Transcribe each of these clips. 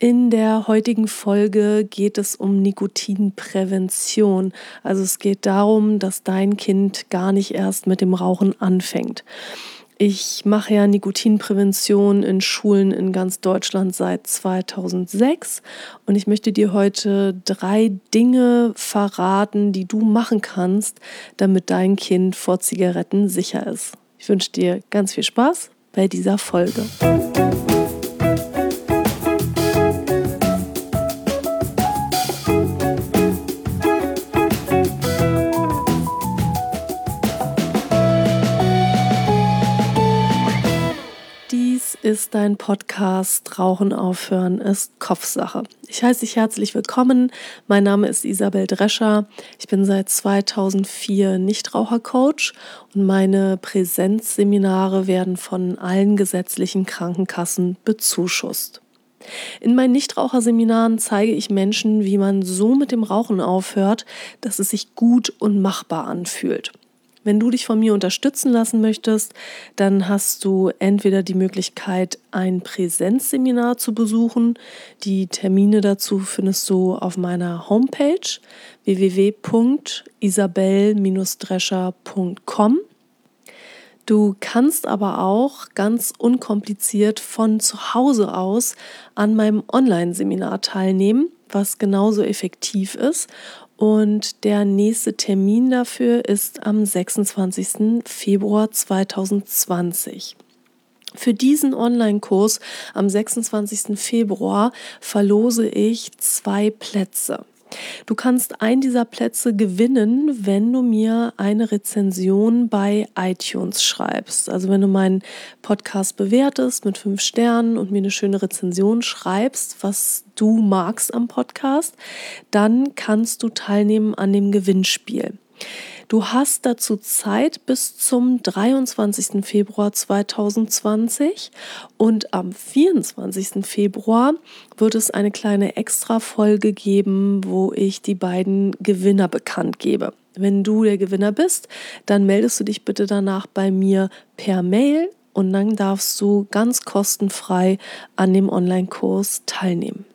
In der heutigen Folge geht es um Nikotinprävention. Also es geht darum, dass dein Kind gar nicht erst mit dem Rauchen anfängt. Ich mache ja Nikotinprävention in Schulen in ganz Deutschland seit 2006 und ich möchte dir heute drei Dinge verraten, die du machen kannst, damit dein Kind vor Zigaretten sicher ist. Ich wünsche dir ganz viel Spaß bei dieser Folge. Ist dein Podcast Rauchen aufhören ist Kopfsache. Ich heiße dich herzlich willkommen. Mein Name ist Isabel Drescher. Ich bin seit 2004 Nichtrauchercoach und meine Präsenzseminare werden von allen gesetzlichen Krankenkassen bezuschusst. In meinen Nichtraucherseminaren zeige ich Menschen, wie man so mit dem Rauchen aufhört, dass es sich gut und machbar anfühlt. Wenn du dich von mir unterstützen lassen möchtest, dann hast du entweder die Möglichkeit, ein Präsenzseminar zu besuchen. Die Termine dazu findest du auf meiner Homepage www.isabel-drescher.com. Du kannst aber auch ganz unkompliziert von zu Hause aus an meinem Online-Seminar teilnehmen, was genauso effektiv ist und der nächste Termin dafür ist am 26. Februar 2020. Für diesen Online-Kurs am 26. Februar verlose ich zwei Plätze. Du kannst einen dieser Plätze gewinnen, wenn du mir eine Rezension bei iTunes schreibst. Also wenn du meinen Podcast bewertest mit fünf Sternen und mir eine schöne Rezension schreibst, was du magst am Podcast, dann kannst du teilnehmen an dem Gewinnspiel. Du hast dazu Zeit bis zum 23. Februar 2020 und am 24. Februar wird es eine kleine Extra-Folge geben, wo ich die beiden Gewinner bekannt gebe. Wenn du der Gewinner bist, dann meldest du dich bitte danach bei mir per Mail und dann darfst du ganz kostenfrei an dem Online-Kurs teilnehmen.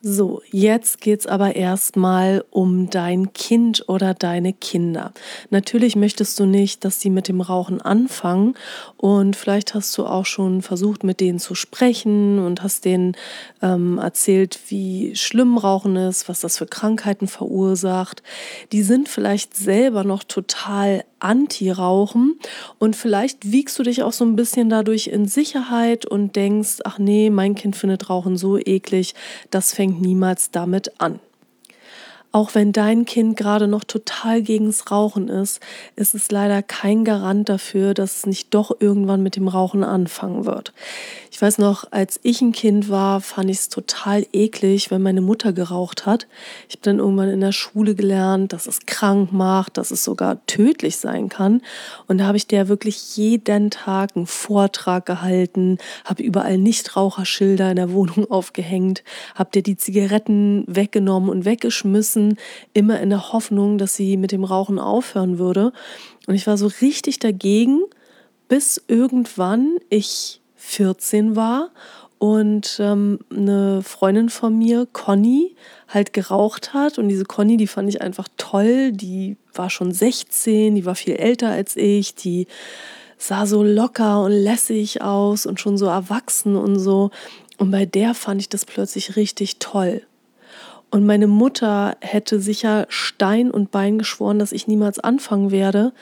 So, jetzt geht's aber erstmal um dein Kind oder deine Kinder. Natürlich möchtest du nicht, dass sie mit dem Rauchen anfangen und vielleicht hast du auch schon versucht, mit denen zu sprechen und hast denen ähm, erzählt, wie schlimm Rauchen ist, was das für Krankheiten verursacht. Die sind vielleicht selber noch total Anti-Rauchen und vielleicht wiegst du dich auch so ein bisschen dadurch in Sicherheit und denkst, ach nee, mein Kind findet Rauchen so eklig, das fängt niemals damit an. Auch wenn dein Kind gerade noch total gegens Rauchen ist, ist es leider kein Garant dafür, dass es nicht doch irgendwann mit dem Rauchen anfangen wird. Ich weiß noch, als ich ein Kind war, fand ich es total eklig, wenn meine Mutter geraucht hat. Ich habe dann irgendwann in der Schule gelernt, dass es krank macht, dass es sogar tödlich sein kann. Und da habe ich der wirklich jeden Tag einen Vortrag gehalten, habe überall Nichtraucherschilder in der Wohnung aufgehängt, habe dir die Zigaretten weggenommen und weggeschmissen Essen, immer in der Hoffnung, dass sie mit dem Rauchen aufhören würde. Und ich war so richtig dagegen, bis irgendwann ich 14 war und ähm, eine Freundin von mir, Conny, halt geraucht hat. Und diese Conny, die fand ich einfach toll. Die war schon 16, die war viel älter als ich, die sah so locker und lässig aus und schon so erwachsen und so. Und bei der fand ich das plötzlich richtig toll. Und meine Mutter hätte sicher Stein und Bein geschworen, dass ich niemals anfangen werde.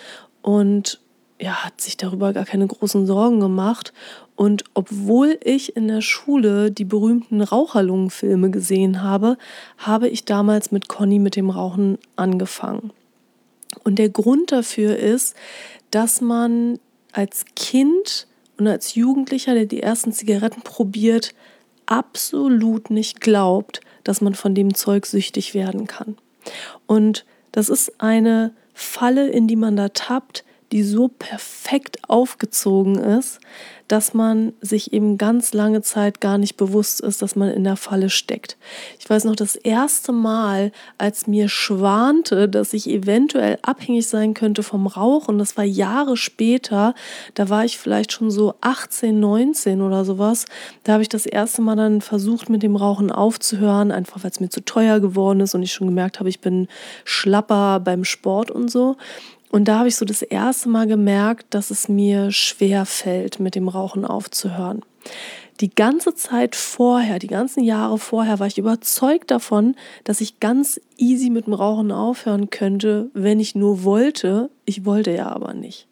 Und ja, hat sich darüber gar keine großen Sorgen gemacht. Und obwohl ich in der Schule die berühmten Raucherlungenfilme gesehen habe, habe ich damals mit Conny mit dem Rauchen angefangen. Und der Grund dafür ist, dass man als Kind und als Jugendlicher, der die ersten Zigaretten probiert, absolut nicht glaubt, dass man von dem Zeug süchtig werden kann. Und das ist eine Falle, in die man da tappt, die so perfekt aufgezogen ist, dass man sich eben ganz lange Zeit gar nicht bewusst ist, dass man in der Falle steckt. Ich weiß noch das erste Mal, als mir schwante, dass ich eventuell abhängig sein könnte vom Rauchen, das war Jahre später, da war ich vielleicht schon so 18, 19 oder sowas, da habe ich das erste Mal dann versucht, mit dem Rauchen aufzuhören, einfach weil es mir zu teuer geworden ist und ich schon gemerkt habe, ich bin schlapper beim Sport und so. Und da habe ich so das erste Mal gemerkt, dass es mir schwer fällt, mit dem Rauchen aufzuhören. Die ganze Zeit vorher, die ganzen Jahre vorher, war ich überzeugt davon, dass ich ganz easy mit dem Rauchen aufhören könnte, wenn ich nur wollte. Ich wollte ja aber nicht.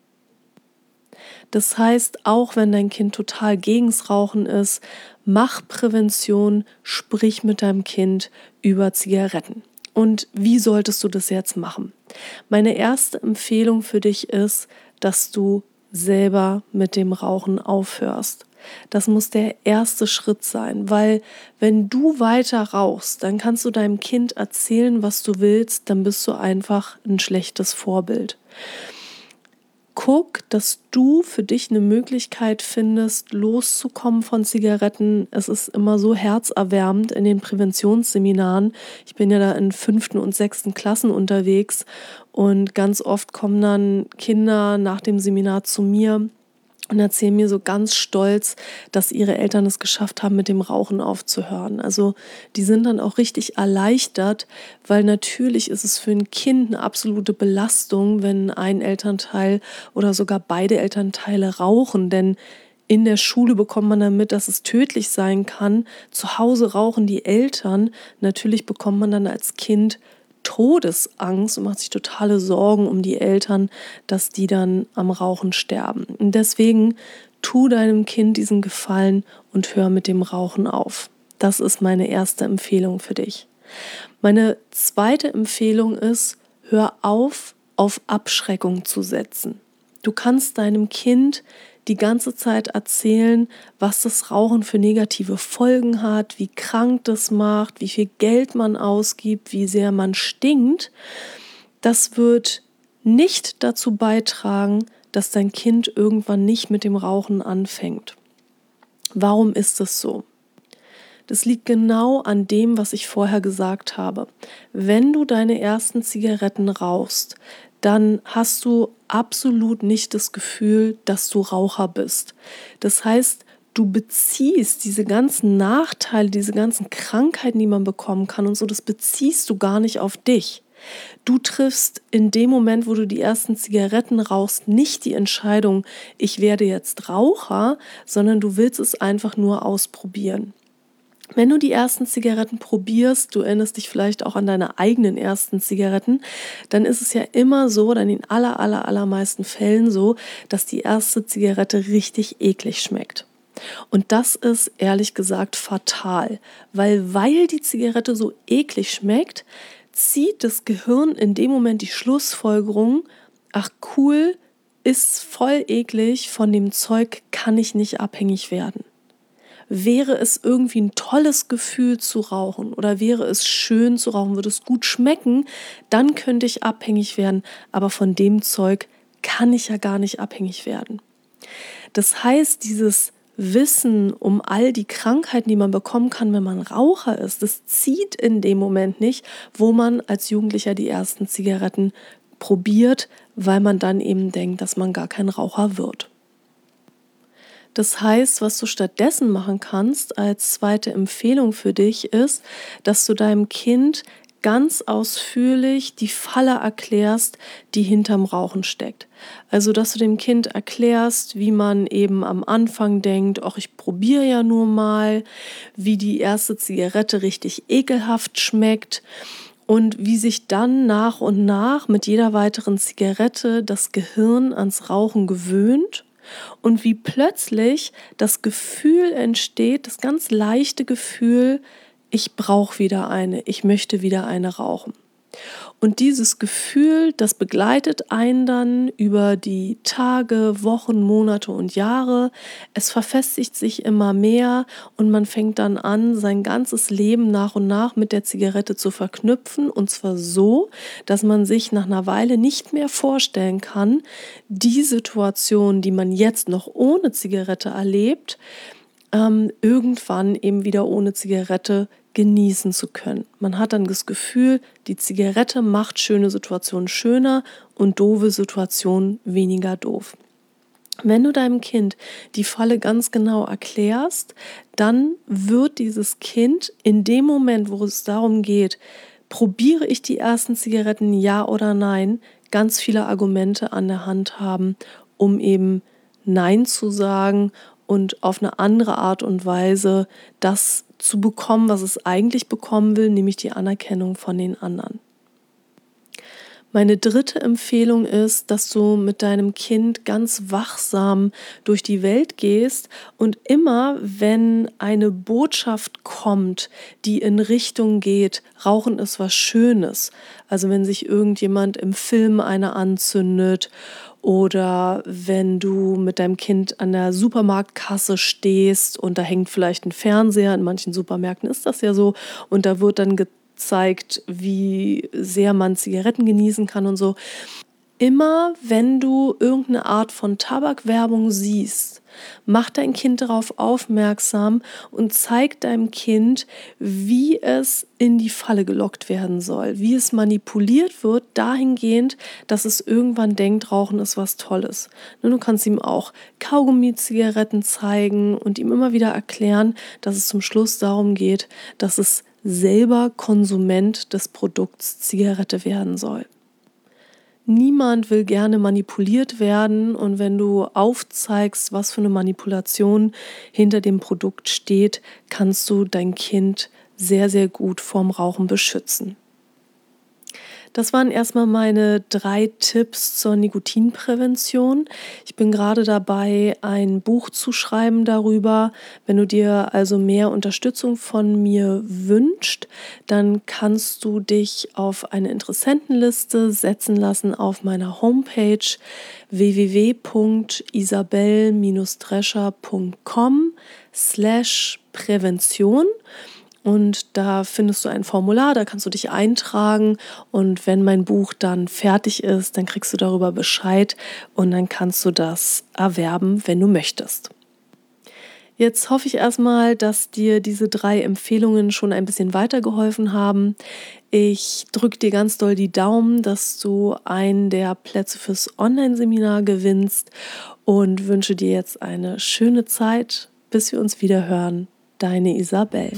Das heißt, auch wenn dein Kind total gegens Rauchen ist, mach Prävention, sprich mit deinem Kind über Zigaretten. Und wie solltest du das jetzt machen? Meine erste Empfehlung für dich ist, dass du selber mit dem Rauchen aufhörst. Das muss der erste Schritt sein, weil wenn du weiter rauchst, dann kannst du deinem Kind erzählen, was du willst, dann bist du einfach ein schlechtes Vorbild guck, dass du für dich eine Möglichkeit findest, loszukommen von Zigaretten. Es ist immer so herzerwärmend in den Präventionsseminaren. Ich bin ja da in fünften und sechsten Klassen unterwegs und ganz oft kommen dann Kinder nach dem Seminar zu mir und erzählen mir so ganz stolz, dass ihre Eltern es geschafft haben, mit dem Rauchen aufzuhören. Also die sind dann auch richtig erleichtert, weil natürlich ist es für ein Kind eine absolute Belastung, wenn ein Elternteil oder sogar beide Elternteile rauchen, denn in der Schule bekommt man dann mit, dass es tödlich sein kann. Zu Hause rauchen die Eltern. Natürlich bekommt man dann als Kind Todesangst und macht sich totale Sorgen um die Eltern, dass die dann am Rauchen sterben. Und deswegen tu deinem Kind diesen Gefallen und hör mit dem Rauchen auf. Das ist meine erste Empfehlung für dich. Meine zweite Empfehlung ist, hör auf, auf Abschreckung zu setzen. Du kannst deinem Kind die ganze Zeit erzählen, was das Rauchen für negative Folgen hat, wie krank das macht, wie viel Geld man ausgibt, wie sehr man stinkt, das wird nicht dazu beitragen, dass dein Kind irgendwann nicht mit dem Rauchen anfängt. Warum ist es so? Das liegt genau an dem, was ich vorher gesagt habe. Wenn du deine ersten Zigaretten rauchst, dann hast du absolut nicht das Gefühl, dass du Raucher bist. Das heißt, du beziehst diese ganzen Nachteile, diese ganzen Krankheiten, die man bekommen kann und so, das beziehst du gar nicht auf dich. Du triffst in dem Moment, wo du die ersten Zigaretten rauchst, nicht die Entscheidung, ich werde jetzt Raucher, sondern du willst es einfach nur ausprobieren. Wenn du die ersten Zigaretten probierst, du erinnerst dich vielleicht auch an deine eigenen ersten Zigaretten, dann ist es ja immer so, oder in aller, aller, allermeisten Fällen so, dass die erste Zigarette richtig eklig schmeckt. Und das ist ehrlich gesagt fatal, weil weil die Zigarette so eklig schmeckt, zieht das Gehirn in dem Moment die Schlussfolgerung, ach cool, ist voll eklig, von dem Zeug kann ich nicht abhängig werden wäre es irgendwie ein tolles Gefühl zu rauchen oder wäre es schön zu rauchen, würde es gut schmecken, dann könnte ich abhängig werden, aber von dem Zeug kann ich ja gar nicht abhängig werden. Das heißt, dieses Wissen um all die Krankheiten, die man bekommen kann, wenn man Raucher ist, das zieht in dem Moment nicht, wo man als Jugendlicher die ersten Zigaretten probiert, weil man dann eben denkt, dass man gar kein Raucher wird. Das heißt, was du stattdessen machen kannst als zweite Empfehlung für dich ist, dass du deinem Kind ganz ausführlich die Falle erklärst, die hinterm Rauchen steckt. Also, dass du dem Kind erklärst, wie man eben am Anfang denkt, ach, ich probiere ja nur mal, wie die erste Zigarette richtig ekelhaft schmeckt und wie sich dann nach und nach mit jeder weiteren Zigarette das Gehirn ans Rauchen gewöhnt und wie plötzlich das Gefühl entsteht, das ganz leichte Gefühl, ich brauche wieder eine, ich möchte wieder eine rauchen. Und dieses Gefühl, das begleitet einen dann über die Tage, Wochen, Monate und Jahre. Es verfestigt sich immer mehr und man fängt dann an, sein ganzes Leben nach und nach mit der Zigarette zu verknüpfen. Und zwar so, dass man sich nach einer Weile nicht mehr vorstellen kann, die Situation, die man jetzt noch ohne Zigarette erlebt, ähm, irgendwann eben wieder ohne Zigarette genießen zu können. Man hat dann das Gefühl, die Zigarette macht schöne Situationen schöner und doofe Situationen weniger doof. Wenn du deinem Kind die Falle ganz genau erklärst, dann wird dieses Kind in dem Moment, wo es darum geht, probiere ich die ersten Zigaretten, ja oder nein, ganz viele Argumente an der Hand haben, um eben Nein zu sagen und auf eine andere Art und Weise das zu bekommen, was es eigentlich bekommen will, nämlich die Anerkennung von den anderen. Meine dritte Empfehlung ist, dass du mit deinem Kind ganz wachsam durch die Welt gehst und immer, wenn eine Botschaft kommt, die in Richtung geht, Rauchen ist was Schönes, also wenn sich irgendjemand im Film eine anzündet oder wenn du mit deinem Kind an der Supermarktkasse stehst und da hängt vielleicht ein Fernseher, in manchen Supermärkten ist das ja so, und da wird dann gezeigt, wie sehr man Zigaretten genießen kann und so. Immer wenn du irgendeine Art von Tabakwerbung siehst, Mach dein Kind darauf aufmerksam und zeig deinem Kind, wie es in die Falle gelockt werden soll, wie es manipuliert wird, dahingehend, dass es irgendwann denkt, Rauchen ist was Tolles. Du kannst ihm auch Kaugummi-Zigaretten zeigen und ihm immer wieder erklären, dass es zum Schluss darum geht, dass es selber Konsument des Produkts Zigarette werden soll. Niemand will gerne manipuliert werden und wenn du aufzeigst, was für eine Manipulation hinter dem Produkt steht, kannst du dein Kind sehr, sehr gut vorm Rauchen beschützen. Das waren erstmal meine drei Tipps zur Nikotinprävention. Ich bin gerade dabei, ein Buch zu schreiben darüber. Wenn du dir also mehr Unterstützung von mir wünscht, dann kannst du dich auf eine Interessentenliste setzen lassen auf meiner Homepage www.isabel-drescher.com slash Prävention. Und da findest du ein Formular, da kannst du dich eintragen. Und wenn mein Buch dann fertig ist, dann kriegst du darüber Bescheid und dann kannst du das erwerben, wenn du möchtest. Jetzt hoffe ich erstmal, dass dir diese drei Empfehlungen schon ein bisschen weitergeholfen haben. Ich drücke dir ganz doll die Daumen, dass du einen der Plätze fürs Online-Seminar gewinnst und wünsche dir jetzt eine schöne Zeit, bis wir uns wieder hören. Deine Isabel.